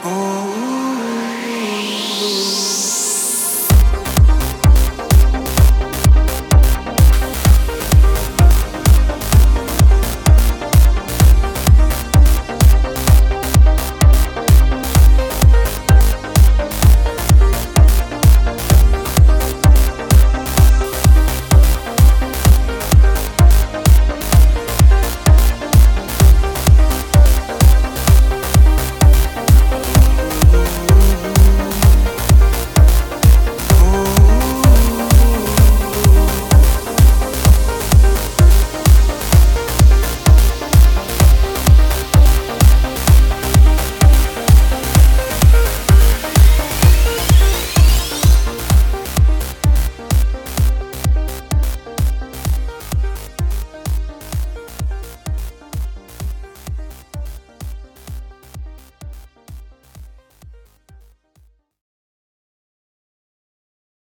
Oh.